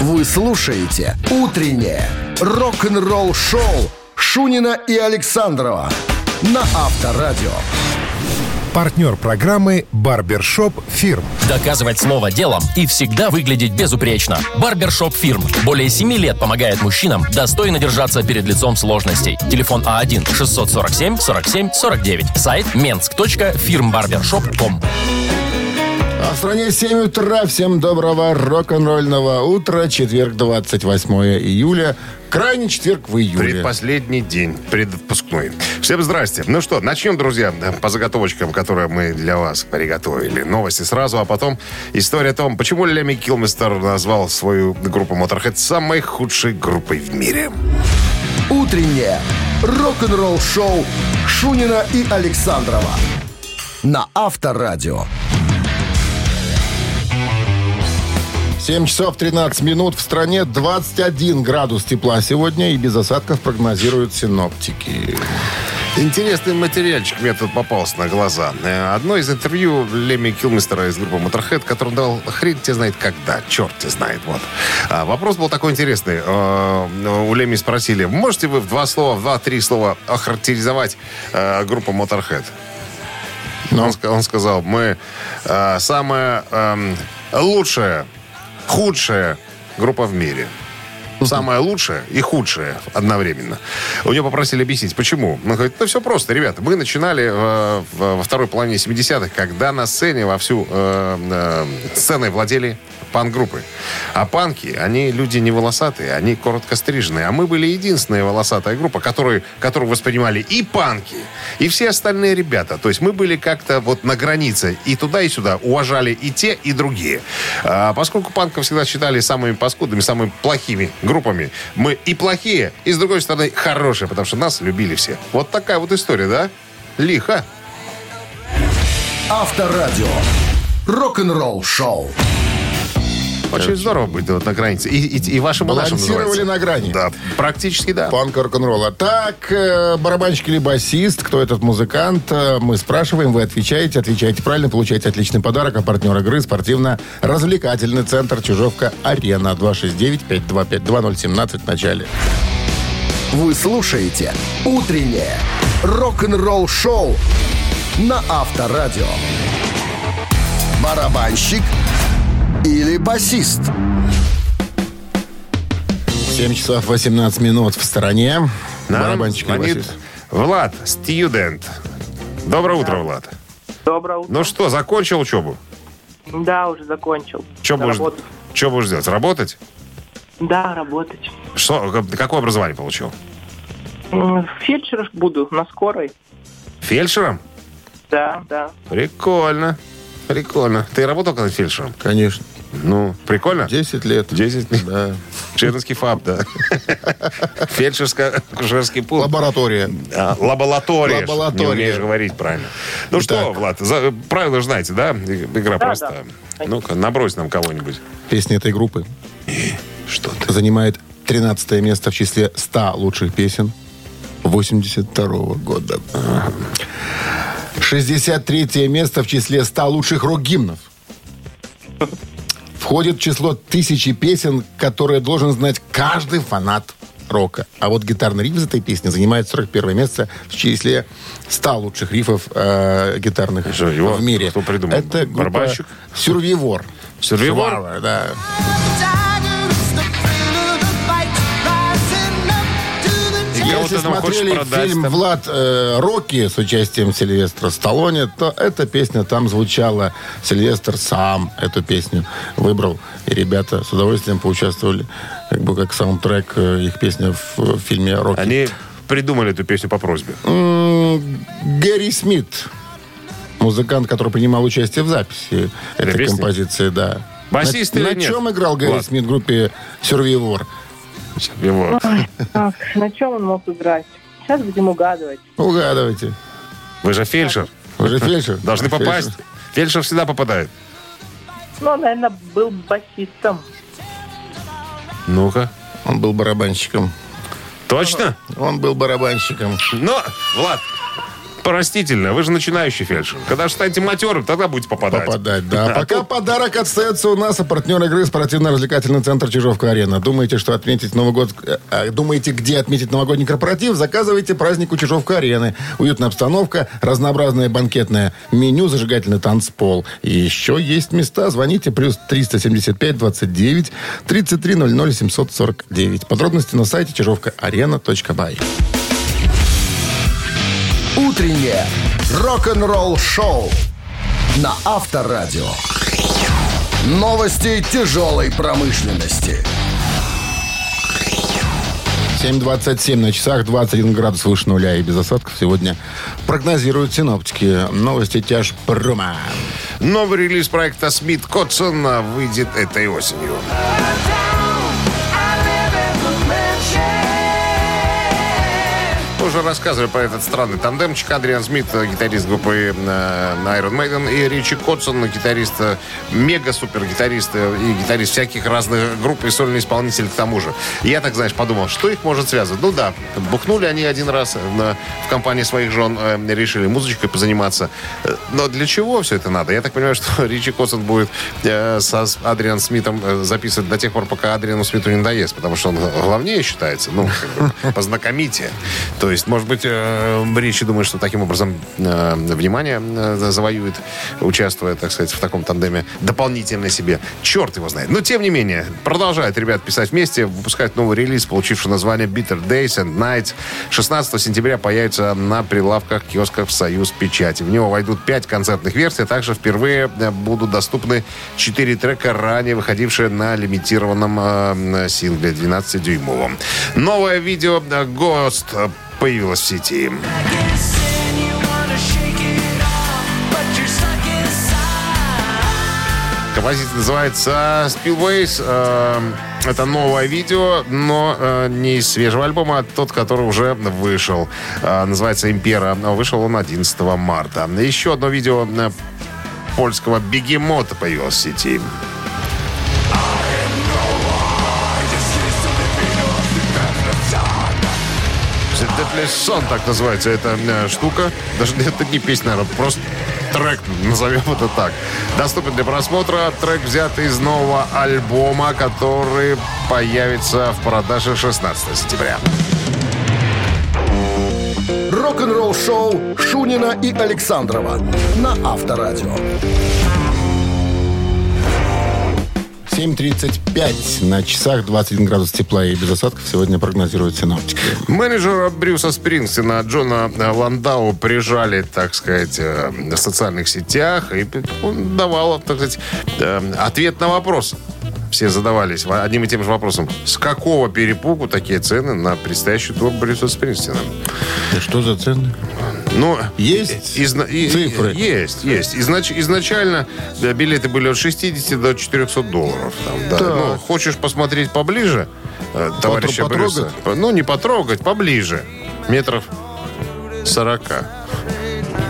Вы слушаете «Утреннее рок-н-ролл-шоу» Шунина и Александрова на Авторадио. Партнер программы «Барбершоп Фирм». Доказывать слово делом и всегда выглядеть безупречно. Барбершоп Фирм. Более 7 лет помогает мужчинам достойно держаться перед лицом сложностей. Телефон А А1-647-47-49. Сайт mensk.firmbarbershop.com А в стране 7 утра. Всем доброго рок-н-ролльного утра. Четверг, 28 июля. Крайний четверг в июле. Предпоследний день, предвпускной. Всем здрасте. Ну что, начнем, друзья, по заготовочкам, которые мы для вас приготовили. Новости сразу, а потом история о том, почему Леми Килмистер назвал свою группу Motorhead самой худшей группой в мире. «Утреннее рок-н-ролл-шоу» Шунина и Александрова на Авторадио. 7 часов 13 минут. В стране 21 градус тепла сегодня и без осадков прогнозируют синоптики. Интересный материальчик мне тут попался на глаза. Э, Одно из интервью Леми Килмистера из группы Motorhead, который он дал хрен тебе знает когда, черт тебе знает. Вот. А Вопрос был такой интересный. Э, У Леми спросили, можете вы в два слова, в два-три слова охарактеризовать э, группу Motorhead? Он, ска- он сказал, мы э, самая эм, лучшая, худшая группа в мире. Самая лучшая и худшая одновременно. У него попросили объяснить, почему. Он говорит, ну все просто, ребята. Мы начинали э, во второй половине 70-х, когда на сцене вовсю э, э, сценой владели панк-группы. А панки, они люди не волосатые, они коротко стриженные. А мы были единственная волосатая группа, которую, которую воспринимали и панки, и все остальные ребята. То есть мы были как-то вот на границе и туда, и сюда. Уважали и те, и другие. А поскольку панков всегда считали самыми паскудными, самыми плохими группами, мы и плохие, и с другой стороны хорошие, потому что нас любили все. Вот такая вот история, да? Лихо. Авторадио. Рок-н-ролл-шоу. Очень здорово быть вот на границе. И, и, и вашему нашему Балансировали называется. на грани. Да, практически да. Панк рок-н-ролла. Так, э, барабанщик или басист, кто этот музыкант, э, мы спрашиваем, вы отвечаете, отвечаете правильно, получаете отличный подарок, а партнер игры спортивно-развлекательный центр Чужовка-Арена 269-525-2017 в начале. Вы слушаете «Утреннее рок-н-ролл-шоу» на Авторадио. Барабанщик или басист? 7 часов 18 минут в стороне. Нам Барабанщик звонит басист? Влад, студент. Доброе утро, Влад. Доброе утро. Ну что, закончил учебу? Да, уже закончил. Что будешь, что будешь делать? Работать? Да, работать. Что, как- какое образование получил? Фельдшер буду на скорой. Фельдшером? Да, да. Прикольно. Прикольно. Ты работал когда фельдшером? Конечно. Ну, прикольно? 10 лет. 10 лет. Да. Чернский ФАП, да. Фельдшерско-акушерский пункт. Лаборатория. А, лаборатория. Лаборатория. Не умеешь говорить правильно. Ну что, Итак. Влад, за- правила же знаете, да? И- Игра Да, простая. да. Ну-ка, набрось нам кого-нибудь. Песня этой группы Что ты? занимает 13 место в числе 100 лучших песен 82 года. 63 место в числе 100 лучших рок-гимнов. Входит в число тысячи песен, которые должен знать каждый фанат рока. А вот гитарный риф из этой песни занимает 41 место в числе 100 лучших рифов э, гитарных Что, его в мире. кто придумал? Это группа Барабанщик? Сюрвивор. Сюрвивор? Survivor, да. Если смотрели фильм там? «Влад э, Рокки» с участием Сильвестра Сталлоне, то эта песня там звучала. Сильвестр сам эту песню выбрал. И ребята с удовольствием поучаствовали, как бы как саундтрек э, их песня в, в фильме «Рокки». Они придумали эту песню по просьбе. М, Гэри Смит, музыкант, который принимал участие в записи этой песни? композиции, да. Басист на, или на нет? чем играл Гэри Влад. Смит в группе «Сюрвивор»? Его. Так, на чем он мог играть? Сейчас будем угадывать. Угадывайте. Вы же фельдшер. Вы же фельдшер. Должны попасть. Фельдшер. Фельдшер всегда попадает. Ну, он, наверное, был басистом. Ну-ка. Он был барабанщиком. Точно? Он был барабанщиком. Ну, Влад, Простительно, вы же начинающий фельдшер. Когда же станете матерым, тогда будете попадать. Попадать, да. А Пока подарок остается у нас, а партнер игры спортивно-развлекательный центр Чижовка-Арена. Думаете, что отметить Новый год... э, а, Думаете, где отметить новогодний корпоратив? Заказывайте праздник у Чижовка-Арены. Уютная обстановка, разнообразное банкетное меню, зажигательный танцпол. Еще есть места. Звоните плюс 375 29 33 00 749. Подробности на сайте чижовка-арена.бай. Утреннее рок-н-ролл-шоу на Авторадио. Новости тяжелой промышленности. 7.27 на часах, 21 градус выше нуля и без осадков сегодня прогнозируют синоптики. Новости тяж прома. Новый релиз проекта Смит Котсон выйдет этой осенью. Уже рассказывали про этот странный тандемчик. Адриан Смит, э, гитарист группы э, Iron Maiden, и Ричи Котсон, гитарист, э, мега-супер-гитарист и гитарист всяких разных групп и сольный исполнитель к тому же. Я так, знаешь, подумал, что их может связывать? Ну да, бухнули они один раз в компании своих жен, решили музычкой позаниматься. Но для чего все это надо? Я так понимаю, что Ричи Котсон будет со Адриан Смитом записывать до тех пор, пока Адриану Смиту не надоест, потому что он главнее считается, ну, познакомите. То есть, может быть, э, Ричи думает, что таким образом э, внимание э, завоюет, участвуя, так сказать, в таком тандеме дополнительно себе. Черт его знает. Но, тем не менее, продолжают ребят писать вместе, выпускать новый релиз, получивший название Bitter Days and Nights. 16 сентября появится на прилавках киосков «Союз Печати». В него войдут 5 концертных версий, а также впервые будут доступны 4 трека, ранее выходившие на лимитированном сингле 12-дюймовом. Новое видео «Ghost» появилось в сети. Композиция называется Spillways. Э, Это новое видео, но э, не из свежего альбома, а тот, который уже вышел. Э, Называется «Импера». Вышел он 11 марта. Еще одно видео э, польского бегемота появилось в сети. Son, так называется эта э, штука. Даже это не песня, наверное, просто трек, назовем это так. Доступен для просмотра. Трек взят из нового альбома, который появится в продаже 16 сентября. Рок-н-ролл-шоу Шунина и Александрова на Авторадио. 7.35 на часах, 21 градус тепла и без осадков сегодня прогнозируют синоптики. Менеджера Брюса Спрингстина Джона Ландау прижали, так сказать, э, в социальных сетях. И он давал, так сказать, э, ответ на вопрос. Все задавались одним и тем же вопросом. С какого перепугу такие цены на предстоящий тур Брюса Спрингстина? Да что за цены? Ну, Есть изна- и- цифры? Есть, есть. Изнач- изначально да, билеты были от 60 до 400 долларов. Там, да. Так. Ну, хочешь посмотреть поближе, э, товарища Потрогать? Брюса? Ну, не потрогать, поближе. Метров 40.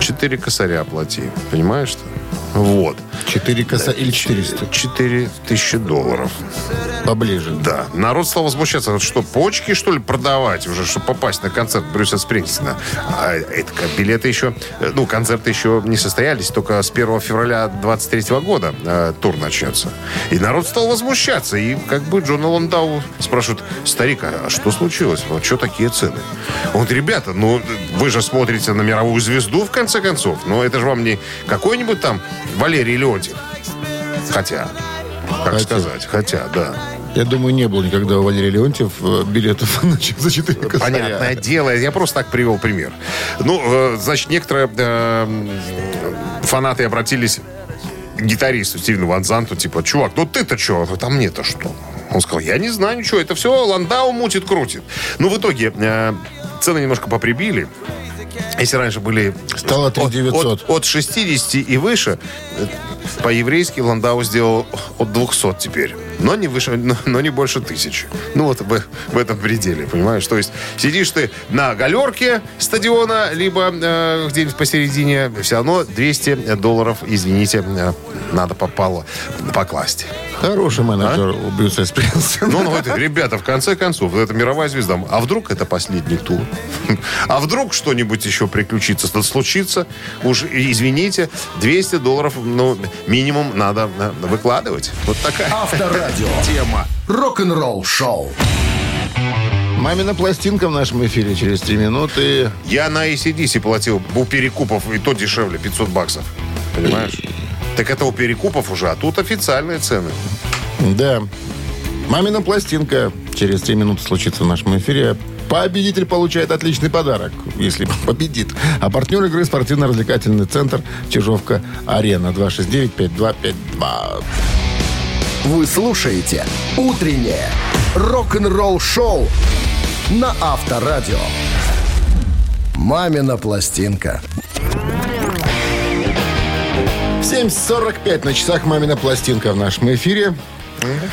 Четыре косаря оплати. Понимаешь что? Вот. 4 коса или 400? 4 тысячи долларов. Поближе. Да. Народ стал возмущаться. Вот что, почки, что ли, продавать уже, чтобы попасть на концерт Брюса Спрингстина? А это как, билеты еще... э, Ну, концерты еще не состоялись. Только с 1 февраля 23 года э, тур начнется. И народ стал возмущаться. И как бы Джона Ландау спрашивают, старик, а что случилось? Вот что такие цены? Он говорит, ребята, ну, вы же смотрите на мировую звезду, в конце концов. Но это же вам не какой-нибудь там Валерий Леонтьев. Хотя, как Хотя. сказать, хотя, да. Я думаю, не было никогда у Валерия Леонтьев э, билетов на ч- за 4 косаря. Понятное дело, я просто так привел пример. Ну, э, значит, некоторые э, фанаты обратились к гитаристу Стивену Ван Занту, типа, чувак, ну ты-то что? Там мне-то что? Он сказал, я не знаю ничего, это все Ландау мутит, крутит. Ну, в итоге цены немножко поприбили. Если раньше были Стало от, 3900. от, от 60 и выше, по-еврейски Ландау сделал от 200 теперь. Но не, выше, но, но не больше тысячи. Ну, вот в, в этом пределе, понимаешь? То есть сидишь ты на галерке стадиона, либо э, где-нибудь посередине, все равно 200 долларов, извините, э, надо попало покласть. Хороший менеджер у Брюса Спринстина. Ну, он говорит, ребята, в конце концов, это мировая звезда. А вдруг это последний тур? А вдруг что-нибудь еще приключится, случится? Уж извините, 200 долларов, ну, минимум надо э, выкладывать. Вот такая Авторадио. тема. Рок-н-ролл шоу. Мамина пластинка в нашем эфире через три минуты. Я на ACDC платил у перекупов, и то дешевле, 500 баксов. Понимаешь? Так это у перекупов уже, а тут официальные цены. Да. Мамина пластинка через три минуты случится в нашем эфире. Победитель получает отличный подарок, если победит. А партнер игры спортивно-развлекательный центр Чижовка-Арена 269-5252. Вы слушаете «Утреннее рок-н-ролл-шоу» на Авторадио. «Мамина пластинка». 7.45 на часах «Мамина пластинка» в нашем эфире.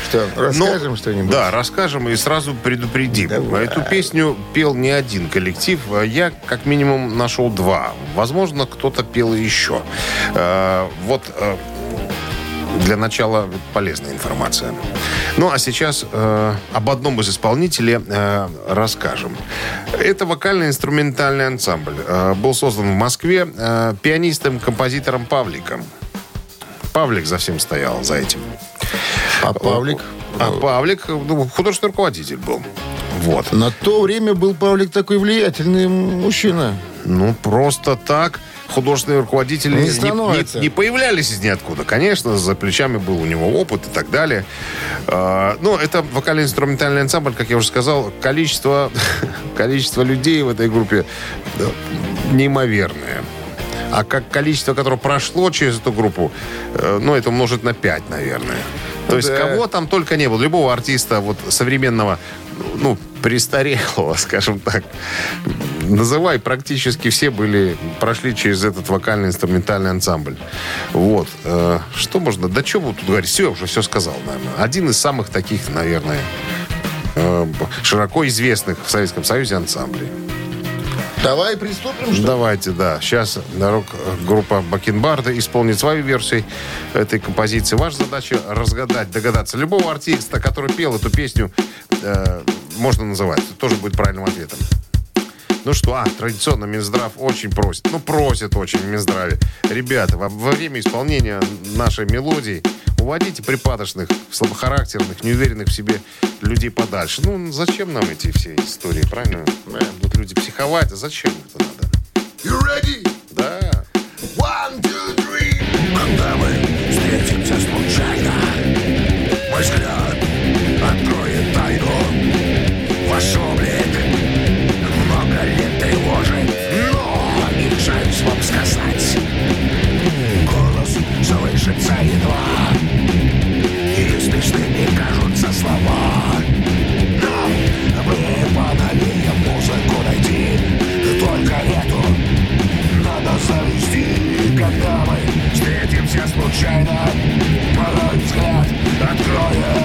Что, расскажем Ну, что-нибудь? Да, расскажем и сразу предупредим. Давай. Эту песню пел не один коллектив. а Я как минимум нашел два. Возможно, кто-то пел еще. Э, Вот э, для начала полезная информация. Ну, а сейчас э, об одном из исполнителей э, расскажем. Это вокально-инструментальный ансамбль. Э, был создан в Москве э, пианистом-композитором Павликом. Павлик за всем стоял, за этим. А Павлик? А Павлик ну, художественный руководитель был. Вот. На то время был Павлик такой влиятельный мужчина. Ну, просто так художественные руководители Не не, не- не появлялись из ниоткуда. Конечно, за плечами был у него опыт и так далее. А, Ну, это вокально-инструментальный ансамбль, как я уже сказал, количество, количество людей в этой группе неимоверное. А как количество, которое прошло через эту группу, э, ну, это умножить на 5, наверное. То есть Да. кого там только не было. Любого артиста вот современного, ну, престарелого, скажем так, называй, практически все были, прошли через этот вокально-инструментальный ансамбль. Вот. Э, Что можно, да что тут говорить? Все, я уже все сказал, наверное. Один из самых таких, наверное, э, широко известных в Советском Союзе ансамблей. Давай приступим, что ли? Давайте, да. Сейчас рок-группа Бакенбарда исполнит свою версию этой композиции. Ваша задача разгадать, догадаться. Любого артиста, который пел эту песню, э, можно называть. Это тоже будет правильным ответом. Ну что, а, традиционно Минздрав очень просит. Ну, просит очень в Минздраве. Ребята, во, во время исполнения нашей мелодии уводите припадочных, слабохарактерных, неуверенных в себе людей подальше. Ну, зачем нам эти все истории, правильно? Будут люди психовать, а зачем это надо? You ready? Да. One, two, three. Когда мы встретимся случайно, мой взгляд когда мы встретимся случайно. Порой взгляд откроет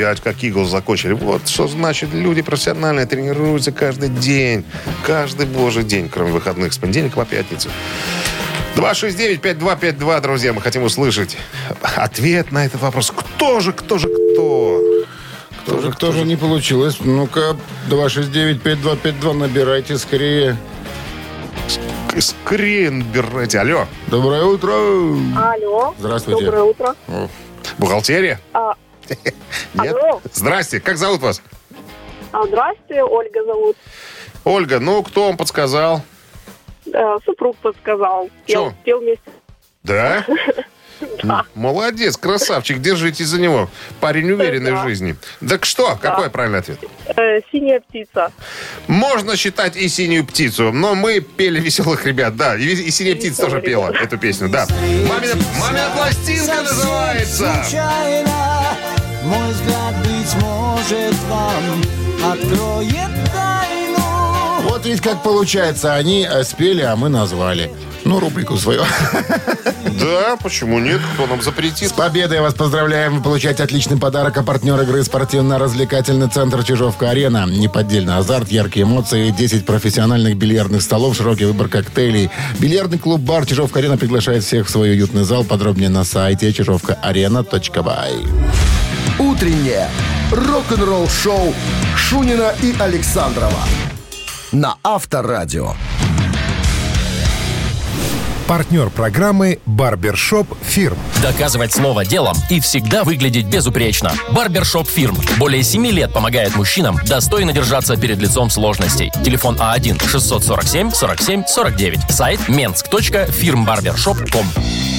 5, как Игл закончили. Вот что значит, люди профессионально тренируются каждый день. Каждый божий день, кроме выходных, с понедельника по пятницу. 269-5252, друзья, мы хотим услышать ответ на этот вопрос. Кто же, кто же, кто? Кто, же, кто же не получилось? Ну-ка, 269-5252, набирайте скорее. Скорее набирайте. Алло. Доброе утро. Алло. Здравствуйте. Доброе утро. Бухгалтерия? А, нет? алло. Здрасте, как зовут вас? а, здравствуйте, Ольга зовут. Ольга, ну, кто вам подсказал? Супруг подсказал. Чё? Пел, пел вместе. Да? М, Молодец, красавчик, держитесь за него. Парень уверенный в Да. жизни. Так что, какой правильный ответ? Э, Синяя птица. Можно считать и синюю птицу, но мы пели веселых ребят, да. И, и синяя птица тоже пела эту песню, да. Мамина, мамина пластинка называется. Случайно, мой взгляд, быть может, вам откроет тайну. Вот ведь как получается. Они э, спели, а мы назвали. Ну, рубрику свою. Да, почему нет? Кто нам С запретит? победой вас поздравляем. Вы получаете отличный подарок. А партнер игры спортивно-развлекательный центр «Чижовка-арена». Неподдельный азарт, яркие эмоции, 10 профессиональных бильярдных столов, широкий выбор коктейлей. Бильярдный клуб-бар «Чижовка-арена» приглашает всех в свой уютный зал. Подробнее на сайте чижовкаарена.бай. Утреннее рок-н-ролл-шоу Шунина и Александрова на Авторадио. Партнер программы «Барбершоп Фирм». Доказывать слово делом и всегда выглядеть безупречно. Барбершоп Фирм. Более 7 лет помогает мужчинам достойно держаться перед лицом сложностей. Телефон А А1-647-47-49. Сайт mensk.firmbarbershop.com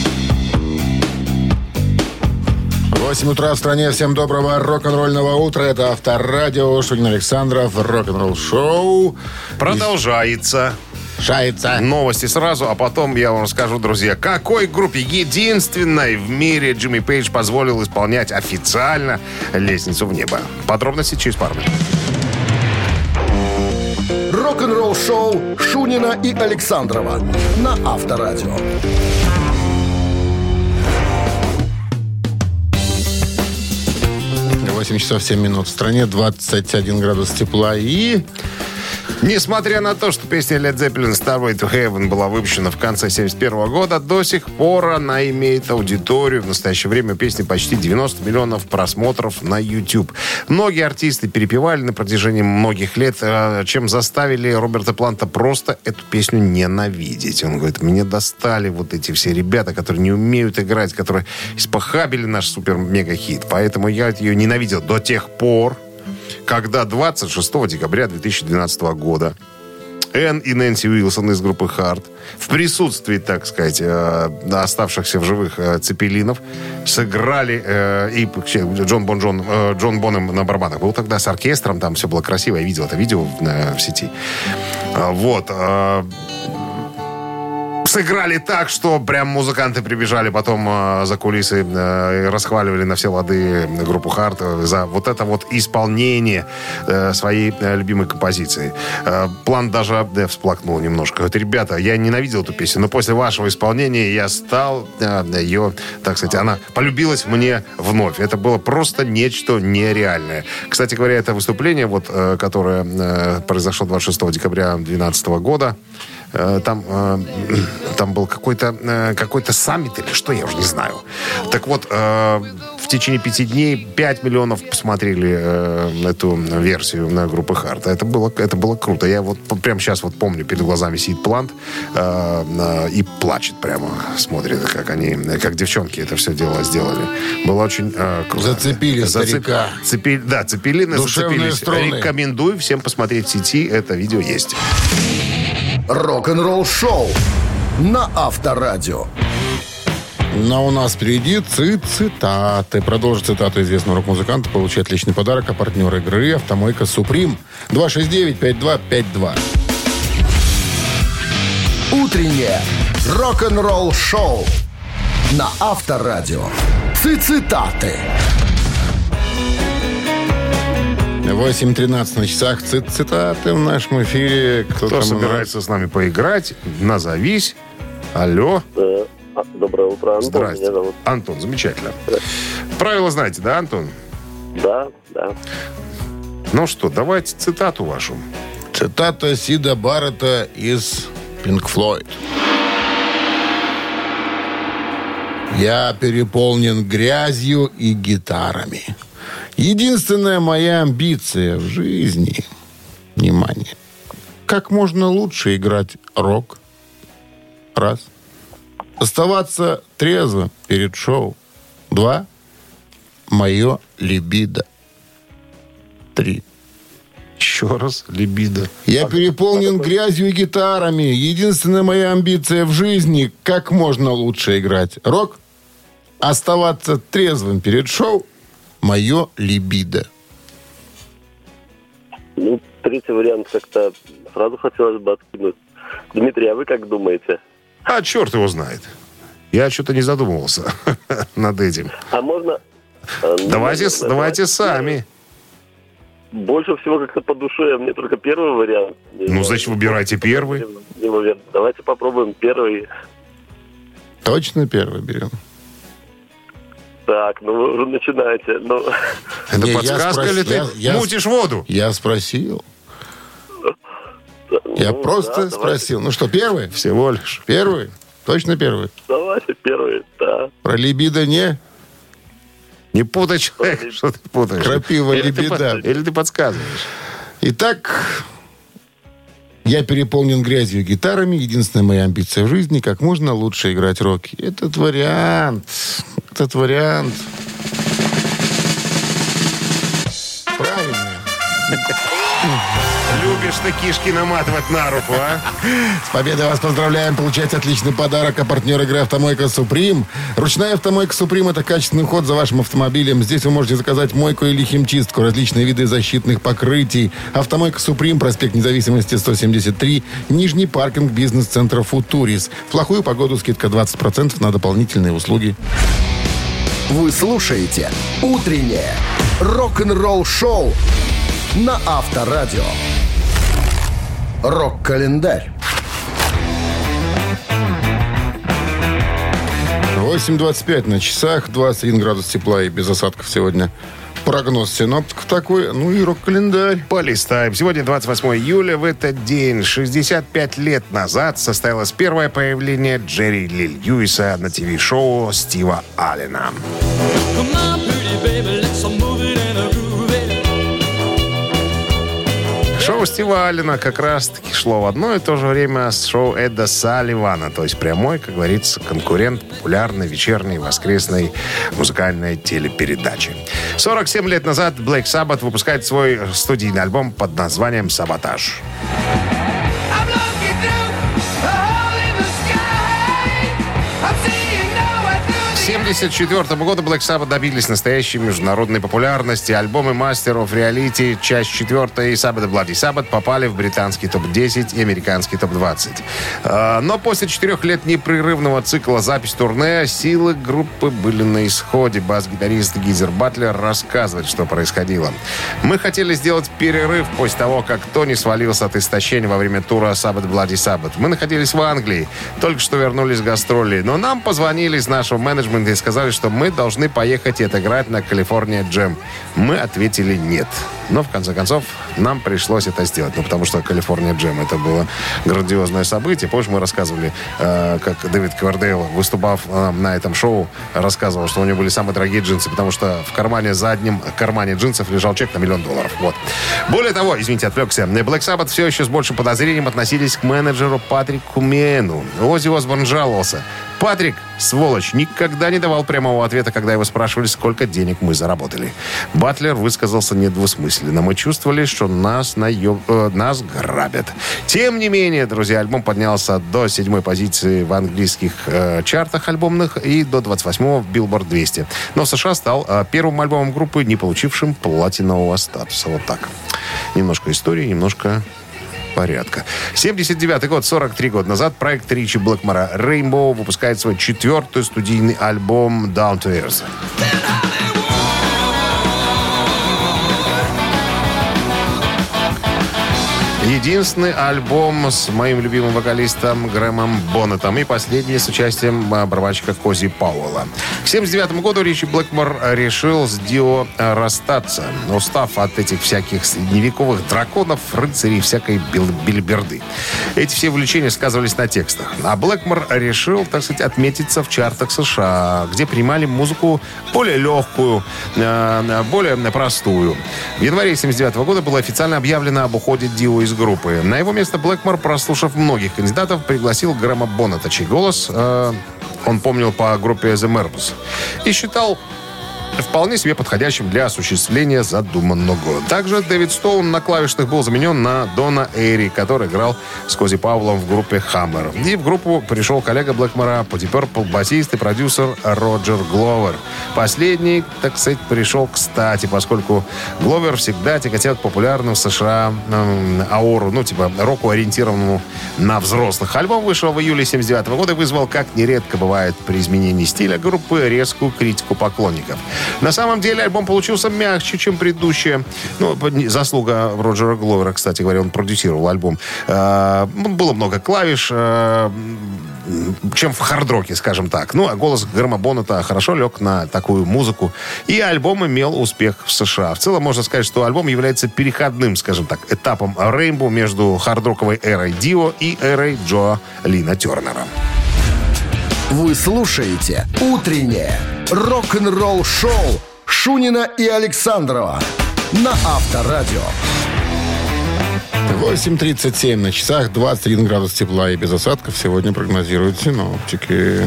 8 утра в стране. Всем доброго рок-н-ролльного утра. Это Авторадио. Шунин Александров. Рок-н-ролл шоу. Продолжается. Шается. Новости сразу, а потом я вам расскажу, друзья, какой группе единственной в мире Джимми Пейдж позволил исполнять официально «Лестницу в небо». Подробности через пару минут. Рок-н-ролл-шоу Шунина и Александрова на Авторадио. 8 часов 7 минут. В стране 21 градус тепла и... Несмотря на то, что песня Led Zeppelin Starway to Heaven была выпущена в конце 71 года, до сих пор она имеет аудиторию. В настоящее время песни почти 90 миллионов просмотров на YouTube. Многие артисты перепевали на протяжении многих лет, э, чем заставили Роберта Планта просто эту песню ненавидеть. Он говорит, мне достали вот эти все ребята, которые не умеют играть, которые испохабили наш супер-мега-хит. Поэтому я ее ненавидел до тех пор, когда 26 декабря 2012 года Энн и Нэнси Уилсон из группы «Харт» в присутствии, так сказать, э, оставшихся в живых э, цепелинов сыграли, э, и Джон, Бон Джон, э, Джон Бонем на барабанах был тогда с оркестром, там все было красиво, я видел это видео в, э, в сети. А, Вот. Э, сыграли так, что прям музыканты прибежали потом э, за кулисы э, расхваливали на все лады группу Харт э, за вот это вот исполнение э, своей э, любимой композиции. Э, план даже э, всплакнул немножко. Говорит, ребята, я ненавидел эту песню, но после вашего исполнения я стал э, ее, так сказать, она полюбилась мне вновь. Это было просто нечто нереальное. Кстати говоря, это выступление, вот, э, которое э, произошло 26 декабря 2012 года, Э, там, э, там был какой-то э, какой-то саммит или что, я уже не знаю. Так вот, э, в течение пяти дней 5 миллионов посмотрели э, эту версию на группы Харта. Это было, это было круто. Я вот прямо сейчас вот помню, перед глазами сидит Плант э, э, и плачет прямо, смотрит, как они, как девчонки это все дело сделали. Было очень э, круто. Зацепили старика. Цепи- да, цепелины Душевные зацепились. струны. Рекомендую всем посмотреть в сети. Это видео есть. Рок-н-ролл-шоу на Авторадио. Но у нас впереди ци- цитаты. Продолжит цитату известного рок-музыканта. Получает отличный подарок. А партнер игры «Автомойка Суприм». 269-5252. Утреннее рок-н-ролл-шоу на Авторадио. Цитаты. 8.13 на часах. Ци- цитаты в нашем эфире. Кто, Кто у нас? собирается с нами поиграть, назовись. Алло. Э, а, Доброе утро, Антон. Здрасте. Меня зовут. Антон, замечательно. Правила знаете, да, Антон? Да, да. Ну что, давайте цитату вашу. Цитата Сида Баррета из Pink Floyd. Я переполнен грязью и гитарами. Единственная моя амбиция в жизни, внимание, как можно лучше играть рок. Раз. Оставаться трезвым перед шоу. Два. Мое либидо. Три. Еще раз, либидо. Я переполнен грязью и гитарами. Единственная моя амбиция в жизни – как можно лучше играть. Рок? Оставаться трезвым перед шоу – мое либидо. Ну, третий вариант как-то сразу хотелось бы откинуть. Дмитрий, а вы как думаете? А черт его знает. Я что-то не задумывался над этим. А можно... а, ну, Давайте, наверное, давайте сами. Больше всего как-то по душе, мне только первый вариант. Ну, значит, выбирайте первый. Давайте попробуем первый. Точно первый берем? Так, ну вы уже начинаете. Ну, Это Не, я подсказка спрос- или ты я- я- мутишь воду? Я спросил. Я ну, просто да, давайте, спросил. Ну что, первый? Всего лишь. Первый? Точно первый? Давайте первый, да. Про либидо не? Не путай человек, что ты путаешь. Крапива, или ты, лебеда. под- или ты подсказываешь. Итак, я переполнен грязью и гитарами. Единственная моя амбиция в жизни – как можно лучше играть рок. Этот вариант, этот вариант. Любишь ты кишки наматывать на руку, а? С победой вас поздравляем. Получайте отличный подарок. А партнер игры «Автомойка Суприм». Ручная «Автомойка Суприм» – это качественный уход за вашим автомобилем. Здесь вы можете заказать мойку или химчистку, различные виды защитных покрытий. «Автомойка Суприм», проспект Независимости, 173, Нижний паркинг бизнес-центра «Футурис». В плохую погоду скидка 20% на дополнительные услуги. Вы слушаете «Утреннее рок-н-ролл-шоу» на Авторадио. Рок-календарь. 8.25 на часах, 21 градус тепла и без осадков сегодня. Прогноз синоптиков такой, ну и рок-календарь. Полистаем. Сегодня 28 июля. В этот день, 65 лет назад, состоялось первое появление Джерри Ли Льюиса на ТВ-шоу Стива Аллена. Шоу Стива Аллена как раз-таки шло в одно и то же время с шоу Эда Салливана. То есть прямой, как говорится, конкурент популярной вечерней воскресной музыкальной телепередачи. 47 лет назад Black Sabbath выпускает свой студийный альбом под названием «Саботаж». 1974 года Black Sabbath добились настоящей международной популярности. Альбомы of Reality, часть 4 и Sabbath Bloody Sabbath попали в британский топ-10 и американский топ-20. А, Но после четырех лет непрерывного цикла запись турне силы группы были на исходе. Бас-гитарист Гизер Батлер рассказывает, что происходило. Мы хотели сделать перерыв после того, как Тони свалился от истощения во время тура Sabbath Bloody Sabbath. Мы находились в Англии, только что вернулись с гастролей, но нам позвонили из нашего менеджмента и сказали, что мы должны поехать и отыграть на Калифорния Джем. Мы ответили нет. Но, в конце концов, нам пришлось это сделать. Ну, потому что Калифорния Джем это было грандиозное событие. Помнишь, мы рассказывали, э, как Дэвид Квардейл, выступав э, на этом шоу, рассказывал, что у него были самые дорогие джинсы, потому что в кармане, заднем кармане джинсов лежал чек на миллион долларов. Вот. Более того, извините, отвлекся. Black Sabbath все еще с большим подозрением относились к менеджеру Патрику Мену. Оззи Осборн жаловался. Патрик, сволочь, никогда не давал прямого ответа, когда его спрашивали, сколько денег мы заработали. Батлер высказался недвусмысленно. Мы чувствовали, что нас, наеб... э, нас грабят. Тем не менее, друзья, альбом поднялся до седьмой позиции в английских э, чартах альбомных и до 28-го в Billboard 200. Но в США стал э, первым альбомом группы, не получившим платинового статуса. Вот так. Немножко истории, немножко порядка. 79 год, 43 года назад, проект Ричи Блэкмора Rainbow выпускает свой четвертый студийный альбом Down to Earth. Единственный альбом с моим любимым вокалистом Грэмом Боннетом и последний с участием а, барабанщика Кози Пауэлла. К 79 году Ричи Блэкмор решил с Дио а, расстаться, устав от этих всяких средневековых драконов, рыцарей и всякой бил- бильберды. Эти все увлечения сказывались на текстах. А Блэкмор решил, так сказать, отметиться в чартах США, где принимали музыку более легкую, э, более простую. В январе 79 года было официально объявлено об уходе Дио из группы. На его место Блэкмор, прослушав многих кандидатов, пригласил Грэма Боннета, чей голос э, он помнил по группе The Merbs. И считал вполне себе подходящим для осуществления задуманного. Также Дэвид Стоун на клавишных был заменен на Дона Эйри, который играл с Кози Павлом в группе «Хаммер». И в группу пришел коллега Блэкмора по Purple, басист и продюсер Роджер Гловер. Последний, так сказать, пришел кстати, поскольку Гловер всегда тяготел к популярным в США эм, ауру, ну, типа року, ориентированному на взрослых. Альбом вышел в июле 79 года и вызвал, как нередко бывает при изменении стиля группы, резкую критику поклонников. На самом деле альбом получился мягче, чем предыдущие. Ну, заслуга Роджера Гловера, кстати говоря, он продюсировал альбом. Э, Было много клавиш, э, чем в хардроке, скажем так. Ну, а голос Грэма Боннета хорошо лег на такую музыку. И альбом имел успех в США. В целом, можно сказать, что альбом является переходным, скажем так, этапом Рейнбо между хардроковой эрой Дио и эрой Джо Лина Тернера. Вы слушаете «Утреннее рок-н-ролл-шоу» Шунина и Александрова на Авторадио. 8.37 на часах, 21 градус тепла и без осадков сегодня прогнозируют синоптики.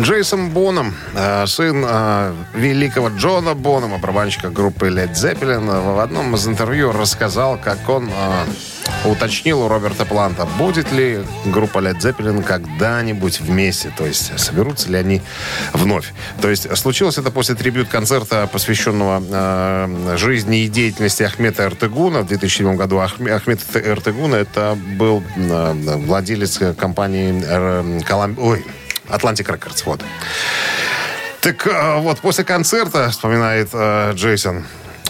Джейсон Боном, э, сын э, великого Джона Бонома, барабанщика группы Led Zeppelin, в одном из интервью рассказал, как он э, уточнил у Роберта Планта, будет ли группа Led Zeppelin когда-нибудь вместе, то есть соберутся ли они вновь. То есть случилось это после трибют-концерта, посвященного э, жизни и деятельности Ахмета Эртегуна в 2007 году. Ахме- Ахмед Эртегуна это был э, владелец компании э, Колум- Ой, Atlantic Records, вот. Так э, вот, после концерта, вспоминает э, Джейсон,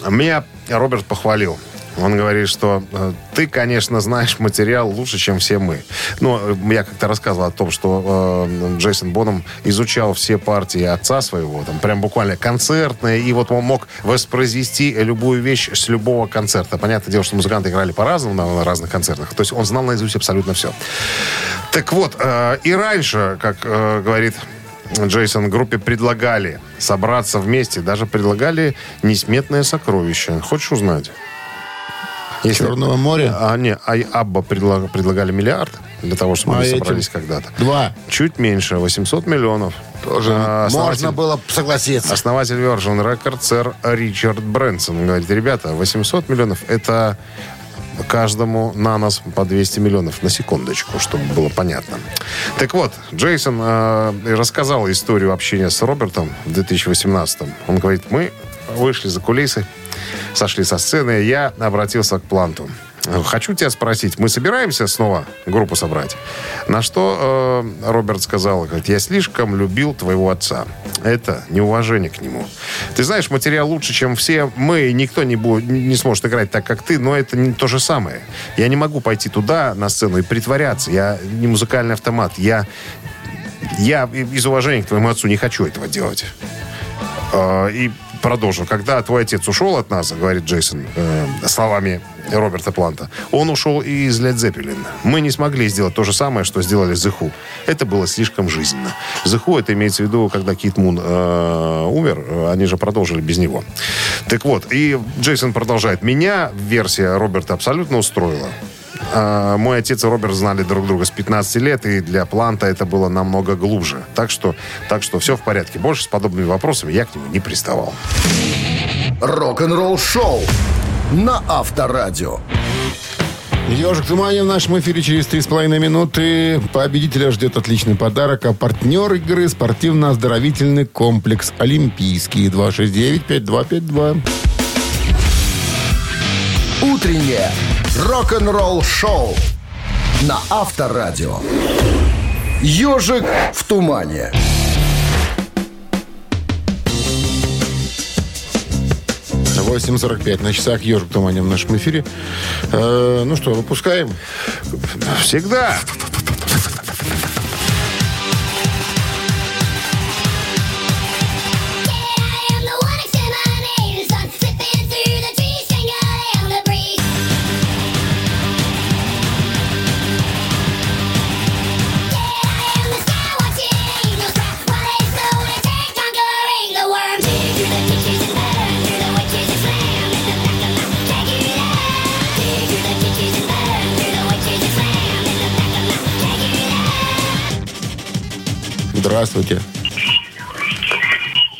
меня Роберт похвалил. Он говорит, что э, ты, конечно, знаешь материал лучше, чем все мы. Но э, я как-то рассказывал о том, что э, Джейсон Боном изучал все партии отца своего, там прям буквально концертные, и вот он мог воспроизвести любую вещь с любого концерта. Понятное дело, что музыканты играли по-разному на разных концертах. То есть он знал наизусть абсолютно все. Так вот, э, и раньше, как э, говорит Джейсон, группе предлагали собраться вместе, даже предлагали несметное сокровище. Хочешь узнать? Черного моря? А, не, а Абба предлаг- предлагали миллиард для того, чтобы А мы этим? собрались когда-то. Два. Чуть меньше, 800 миллионов. Тоже А, можно было согласиться. Основатель Virgin Records, сэр Ричард Брэнсон, говорит, ребята, 800 миллионов – это каждому на нас по 200 миллионов на секундочку, чтобы было понятно. Так вот, Джейсон э, рассказал историю общения с Робертом в 2018 Он говорит, мы вышли за кулисы, сошли со сцены, я обратился к Планту. Хочу тебя спросить, мы собираемся снова группу собрать? На что э, Роберт сказал, говорит, я слишком любил твоего отца. Это неуважение к нему. Ты знаешь, материал лучше, чем все мы, никто не, будет, не сможет играть так, как ты, но это не то же самое. Я не могу пойти туда, на сцену, и притворяться. Я не музыкальный автомат. Я, я из уважения к твоему отцу не хочу этого делать. Э, И продолжу. Когда твой отец ушел от нас, говорит Джейсон, э, словами Роберта Планта, он ушел и из Led Zeppelin. Мы не смогли сделать то же самое, что сделали Who. Это было слишком жизненно. Who, это имеется в виду, когда Кит Мун э, умер, э, они же продолжили без него. Так вот, и Джейсон продолжает. Меня версия Роберта абсолютно устроила. А, Мой отец и Роберт знали друг друга с 15 лет, и для Планта это было намного глубже. Так что, так что все в порядке. Больше с подобными вопросами я к нему не приставал. Рок-н-ролл шоу на Авторадио. Ежик Тумани в нашем эфире через 3,5 минуты. Победителя ждет отличный подарок. А партнер игры спортивно-оздоровительный комплекс «Олимпийский». 269-5252. Утреннее рок-н-ролл шоу на Авторадио. Ежик в тумане. 8.45 на часах «Ежик Тумани» в нашем эфире. Э, ну что, выпускаем? Всегда. Здравствуйте.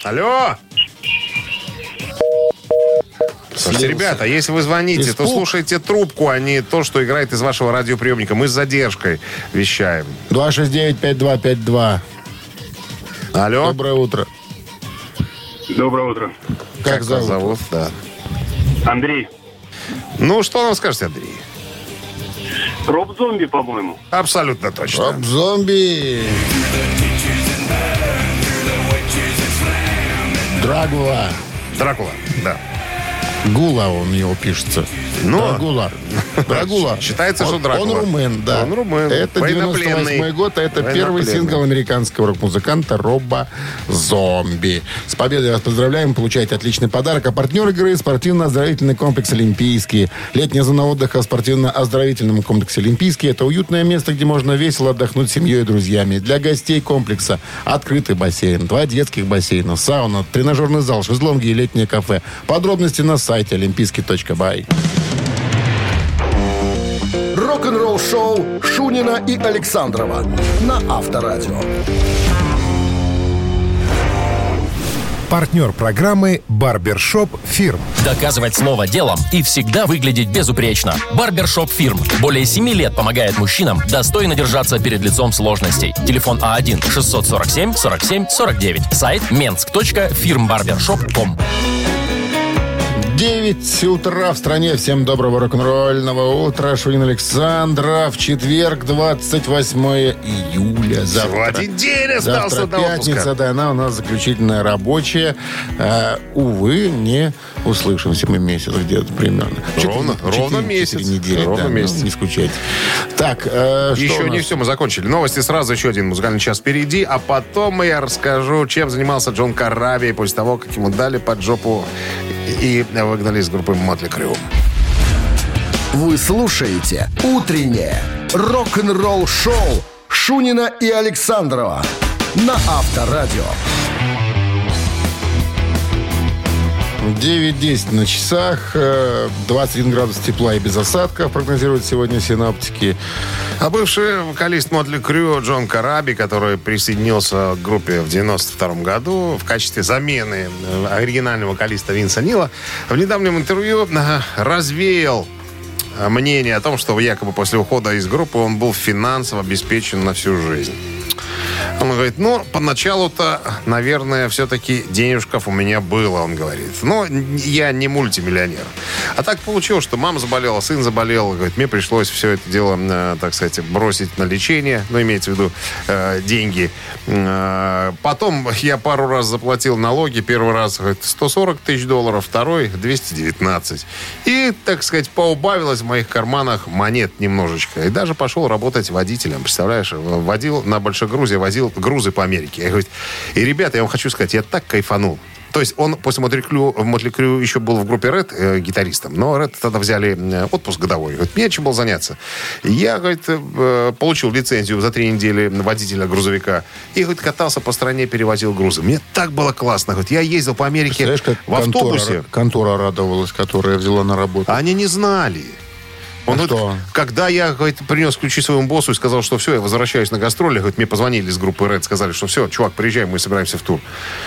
Алло! Слушайте, ребята, если вы звоните, то Испуг. слушайте трубку, а не то, что играет из вашего радиоприемника. Мы с задержкой вещаем. 269-5252. Алло? Доброе утро. Доброе утро. Как, вас зовут? зовут? Да. Андрей. Ну, что нам скажете, Андрей? Роб зомби, по-моему. Абсолютно точно. Роб Драгула. Дракула, да. Гула он его пишется. Ну, Драгула. Драгула. Считается, что Дракула. Он румен, да. Он румын. Это Военнопленный. 98 год, а это первый сингл американского рок-музыканта Роба Зомби. С победой вас поздравляем. Получаете отличный подарок. А партнер игры – спортивно-оздоровительный комплекс «Олимпийский». Летняя зона отдыха в спортивно-оздоровительном комплексе «Олимпийский» – это уютное место, где можно весело отдохнуть с семьей и друзьями. Для гостей комплекса открытый бассейн, два детских бассейна, сауна, тренажерный зал, шезлонги и летнее кафе. Подробности на сайте олимпийский.бай. Рок-н-ролл шоу Шунина и Александрова на Авторадио. Партнер программы «Барбершоп Фирм». Доказывать слово делом и всегда выглядеть безупречно. Барбершоп Фирм. Более 7 лет помогает мужчинам достойно держаться перед лицом сложностей. Телефон А А1-647-47-49. Сайт mensk.firmbarbershop.com 9 утра в стране. Всем доброго рок-н-ролльного утра. Шунин Александров. Четверг, 28 июля. Завтра. Один день остался Завтра пятница, да, она у нас заключительная рабочая. А, увы, не услышимся мы месяц где-то примерно. Ровно- Четыре- ровно четыре- месяц. четыре недели, Ровно да, ну, месяц. не скучайте. Так, э, Еще не все, мы закончили. Новости сразу, еще один музыкальный час впереди, а потом я расскажу, чем занимался Джон Караби после того, как ему дали под жопу и выгнали из группы Мотли Крю. Вы слушаете «Утреннее рок-н-ролл-шоу» Шунина и Александрова на Авторадио. 9.10 на часах, э, 21 градус тепла и без осадков, прогнозируют сегодня синоптики. А бывший вокалист Мотли Крю Джон Караби, который присоединился к группе в 92 году в качестве замены э, оригинального вокалиста Винса Нила, в недавнем интервью э, развеял э, мнение о том, что якобы после ухода из группы он был финансово обеспечен на всю жизнь. Он говорит, ну, поначалу-то, наверное, все-таки денежков у меня было, он говорит. Но я не мультимиллионер. А так получилось, что мама заболела, сын заболел. Говорит, мне пришлось все это дело, э, так сказать, бросить на лечение. Ну, имеется в виду э, деньги. Э, потом я пару раз заплатил налоги. Первый раз, говорит, 140 тысяч долларов, второй 219. И, так сказать, поубавилось в моих карманах монет немножечко. И даже пошел работать водителем. Представляешь, водил на большегрузе, возил грузы по Америке. Я говорю, и, ребята, я вам хочу сказать, я так кайфанул. То есть он после Мотли Крю еще был в группе Red э, гитаристом, но Red тогда взяли э, отпуск годовой. Говорит, мне чем было заняться. Я, говорит, э, получил лицензию за три недели водителя грузовика и, говорит, катался по стране, перевозил грузы. Мне так было классно. Говорит, я ездил по Америке в автобусе. контора, контора радовалась, которая взяла на работу. Они не знали. Он А говорит, что? когда я говорит, принес ключи своему боссу и сказал, что все, я возвращаюсь на гастроли, говорит, мне позвонили из группы Red, сказали, что все, чувак, приезжай, мы собираемся в тур.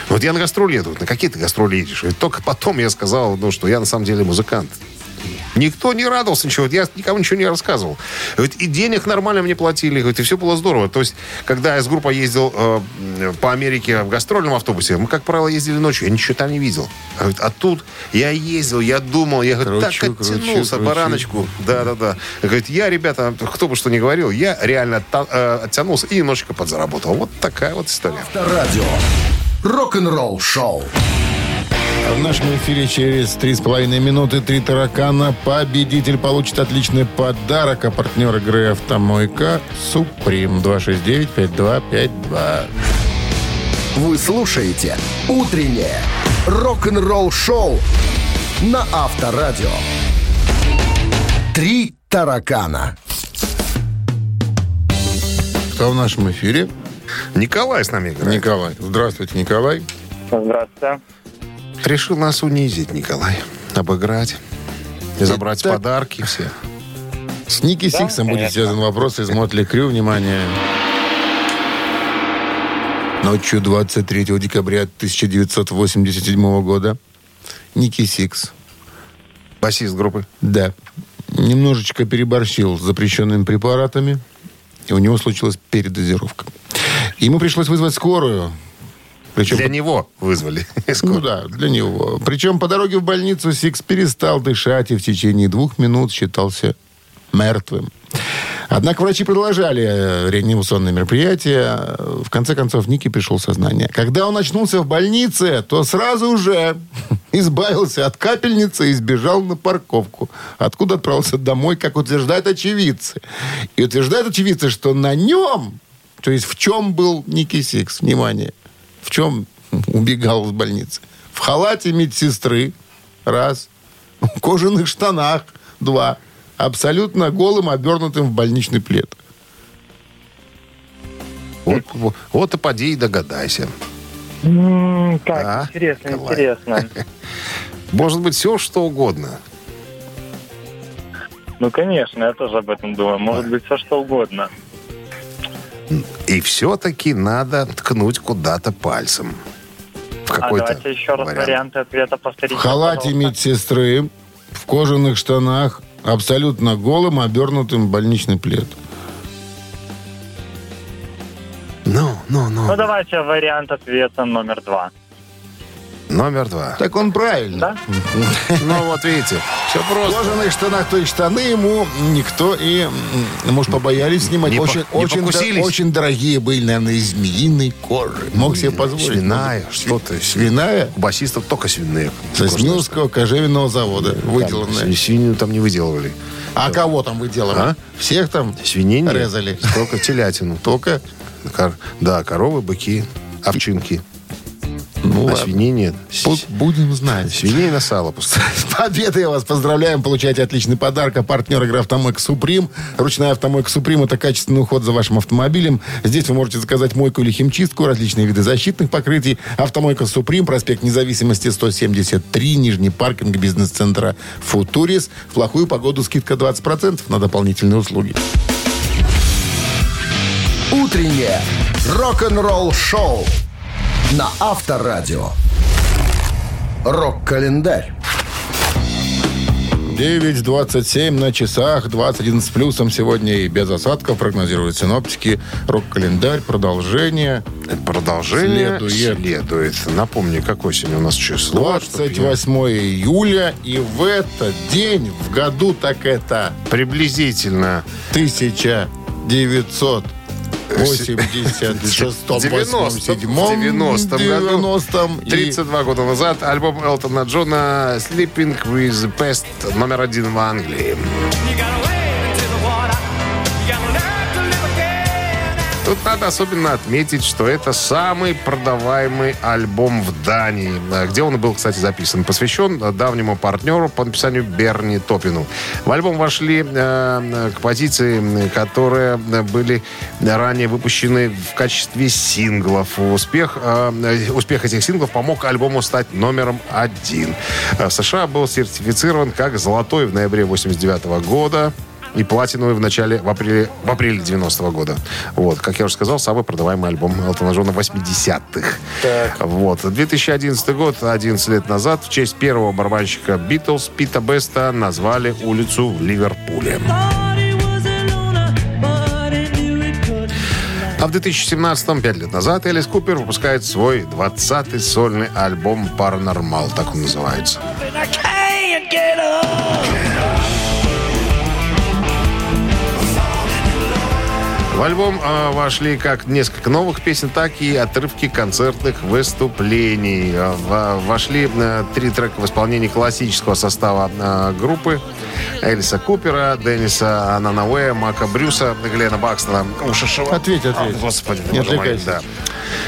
Вот я на гастроли еду. На какие ты гастроли едешь? Говорит, только потом я сказал, ну, что я на самом деле музыкант. Никто не радовался ничего. Я никому ничего не рассказывал. Говорит, и денег нормально мне платили. Говорит, и все было здорово. То есть, когда я с группой ездил э, по Америке в гастрольном автобусе, мы, как правило, ездили ночью. Я ничего там не видел. Говорит, а тут я ездил, я думал, я говорит, Кручу, так кручу, оттянулся кручу. бараночку. Да-да-да. Говорит, я, ребята, кто бы что ни говорил, я реально э, оттянулся и немножечко подзаработал. Вот такая вот история. Авторадио. Рок-н-ролл шоу. В нашем эфире через 3,5 минуты три таракана. Победитель получит отличный подарок. А партнер игры «Автомойка» «Суприм» 269-5252. Вы слушаете «Утреннее рок-н-ролл шоу» на Авторадио. Три таракана. Кто в нашем эфире? Николай с нами играет. Николай. Здравствуйте, Николай. Здравствуйте. Решил нас унизить, Николай. Обыграть. И забрать Итак. подарки все. С Ники Сиксом будет связан вопрос из Мотли Крю. Внимание. Ночью 23 декабря 1987 года Ники Сикс Басист группы. Да. Немножечко переборщил с запрещенными препаратами, и у него случилась передозировка. Ему пришлось вызвать скорую. Причем Для него вызвали. Ну да, для него. Причем по дороге в больницу Сикс перестал дышать и в течение двух минут считался мертвым. Однако врачи продолжали э, реанимационные мероприятия. В конце концов, Ники пришел в сознание. Когда он очнулся в больнице, то сразу же избавился от капельницы и сбежал на парковку, откуда отправился домой, как утверждают очевидцы. И утверждают очевидцы, что на нем, то есть в чем был Ники Сикс, внимание, в чем убегал из больницы? В халате медсестры, раз, в кожаных штанах, два, абсолютно голым, обернутым в больничный плед. Вот, вот, вот и поди и догадайся. Так, А, интересно, Николай. интересно. Может быть, все, что угодно. Ну, конечно, я тоже об этом думаю. Может быть, все что угодно. И все-таки надо ткнуть куда-то пальцем. В А какой-то давайте еще раз вариант. варианты ответа В повторите. халате пожалуйста. медсестры, в кожаных штанах, абсолютно голым, обернутым в больничный плед. Ну, ну, Ну, ну. давайте вариант ответа номер два. Номер два. Так он правильно. Да? Ну, вот видите, все В просто. кожаных штанах, то есть штаны ему никто и, может, побоялись снимать. Не по- очень, не очень, покусились? очень дорогие были, наверное, из змеиной кожи. Мог себе позволить. Свиная, Может, что ты. Свиная? У басистов только свиные. Со Смиловского кожевенного завода выделанная. Там Свинину там не выделывали. А кого там выделывали? А? Всех там Свинини. резали? Только телятину. Только? Да, коровы, быки, овчинки. Ну, а ладно. свинини... Бу- Будем знать. Свиней на сало пускай. С победой я вас поздравляем. Получаете отличный подарок. А партнер игры «Автомойка Суприм». Ручная «Автомойка Суприм» — это качественный уход за вашим автомобилем. Здесь вы можете заказать мойку или химчистку, различные виды защитных покрытий. «Автомойка Суприм», проспект Независимости, 173, Нижний паркинг бизнес-центра «Футурис». В плохую погоду скидка 20% на дополнительные услуги. Утреннее рок-н-ролл-шоу на Авторадио. Рок-календарь. 9.27 на часах, 21 с плюсом сегодня и без осадков, прогнозируют синоптики. Рок-календарь, продолжение. Продолжение Следует. следует. Напомни, какое сегодня у нас число? чтоб я- 28 июля, и в этот день, в году так это Приблизительно 1986 в 90 году, 90 и 32 года назад, альбом Элтона Джона «Sleeping with the Pest» номер один в Англии. Тут надо особенно отметить, что это самый продаваемый альбом в Дании, э, где он был, кстати, записан. Посвящен э, давнему партнеру по написанию Берни Топину. В альбом вошли э, композиции, м, которые э, были ранее выпущены в качестве синглов. Успех, э, э, успех этих синглов помог альбому стать номером один. Э, США был сертифицирован как золотой в ноябре 89 года и платиновый в начале, в апреле, в апреле 90 года. Вот, как я уже сказал, самый продаваемый альбом Элтона Джона 80-х. Вот. 2011 год, 11 лет назад, в честь первого барабанщика Битлз Пита Беста назвали улицу в Ливерпуле. А в 2017-м, 5 лет назад, Элис Купер выпускает свой 20-й сольный альбом «Паранормал», так он называется. В альбом э, вошли как несколько новых песен, так и отрывки концертных выступлений. Э, в- вошли э, три трека в исполнении классического состава э, группы. Элиса Купера, Денниса Ананауэ, Мака Брюса, Глена Бакстона. Ушашева. Ответь, ответь. О, Господи, Не боже мой, отвлекайся. да.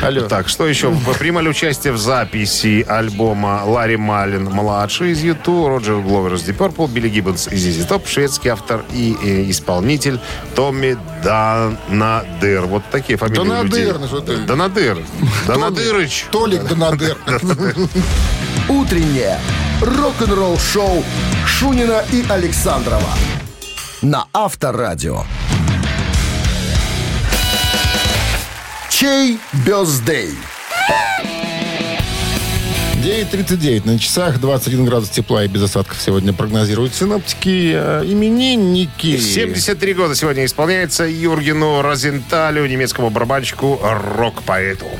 Алло. Так, что еще? Вы Приняли участие в записи альбома Ларри Малин младший из YouTube, Роджер Гловер из Purple, Билли Гиббонс из ZZ Top, шведский автор и, э, исполнитель Томми Данадыр. Вот такие фамилии у людей. Донадыр, что ты? Данадыр. Данадырыч. Толик Донадыр. Утреннее рок-н-ролл-шоу Шунина и Александрова на Авторадио. Чей бездей? 9.39 на часах, 21 градус тепла и без осадков сегодня прогнозируют синоптики. Э, Именинники. 73 года сегодня исполняется Юргену Розенталю, немецкому барабанщику, рок-поэту.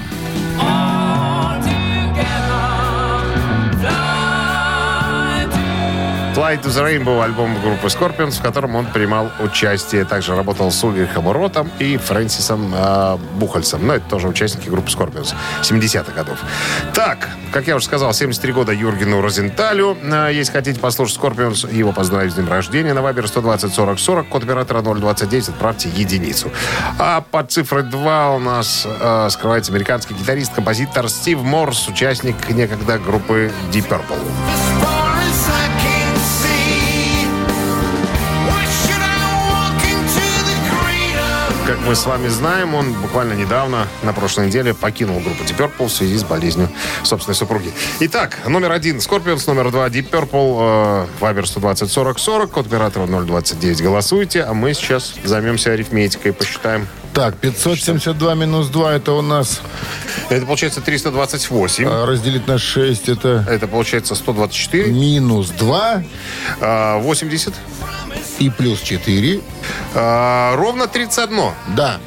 Fly to the Rainbow, альбом группы Scorpions, в котором он принимал участие. Также работал с Ульрихом Ротом и Фрэнсисом э, Бухальцем. Но это тоже участники группы Scorpions 70-х годов. Так, как я уже сказал, 73 года Юргену Розенталю. Э, если хотите послушать Scorpions, его поздравить с днем рождения на Вайбер 120 40 40, код оператора 029, отправьте единицу. А под цифрой 2 у нас э, скрывается американский гитарист, композитор Стив Морс, участник некогда группы Deep Purple. Мы с вами знаем, он буквально недавно, на прошлой неделе, покинул группу Deep Purple в связи с болезнью собственной супруги. Итак, номер один Scorpions, номер два Deep Purple, Viber 120 40 40, код оператора 029. Голосуйте, а мы сейчас займемся арифметикой, посчитаем. Так, 572 минус 2 это у нас... Это получается 328. а, разделить на 6 это... Это получается 124. Минус 2. А, 80. И плюс 4. А, ровно 31. Да.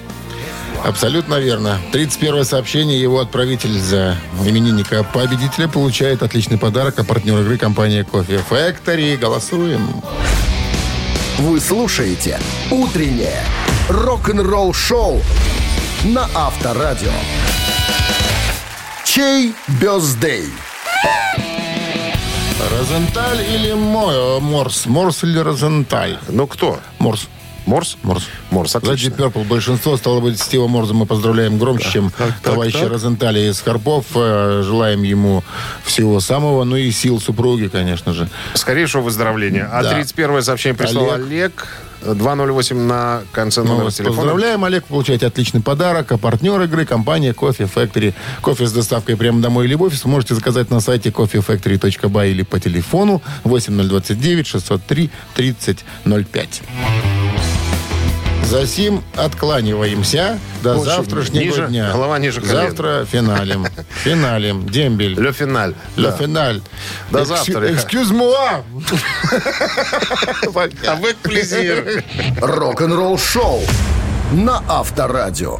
Абсолютно верно. 31 сообщение. Его отправитель за именинника победителя получает отличный подарок, а партнер игры компания Кофе Factory. Голосуем. Вы слушаете «Утреннее рок-н-ролл-шоу» на Авторадио. Чей бездей? Розенталь или Мо- Морс? Морс или Розенталь? Ну, кто? Морс. Морс? Морс. Морс, За отлично. Deep Purple большинство, стало быть, Стива Морза мы поздравляем громче, чем товарища так. Розенталя из Харпов. Э, Желаем ему всего самого, ну и сил супруги, конечно же. Скорейшего выздоровления. А Да. 31 сообщение прислал Олег. 208 на конце Мы номера телефона. поздравляем, Олег, получаете отличный подарок. А партнер игры – компания Кофе Factory. Кофе с доставкой прямо домой или в офис можете заказать на сайте coffeefactory.by или по телефону 8029 603 3005. За сим откланиваемся до Лучше завтрашнего ниже, дня. голова ниже колен. Завтра финалем. Финалем. Дембель. Ле финаль. Ле Да. финаль. До Экскю- завтра. Excuse-moi. Avec plaisir. Рок-н-ролл-шоу на Авторадио.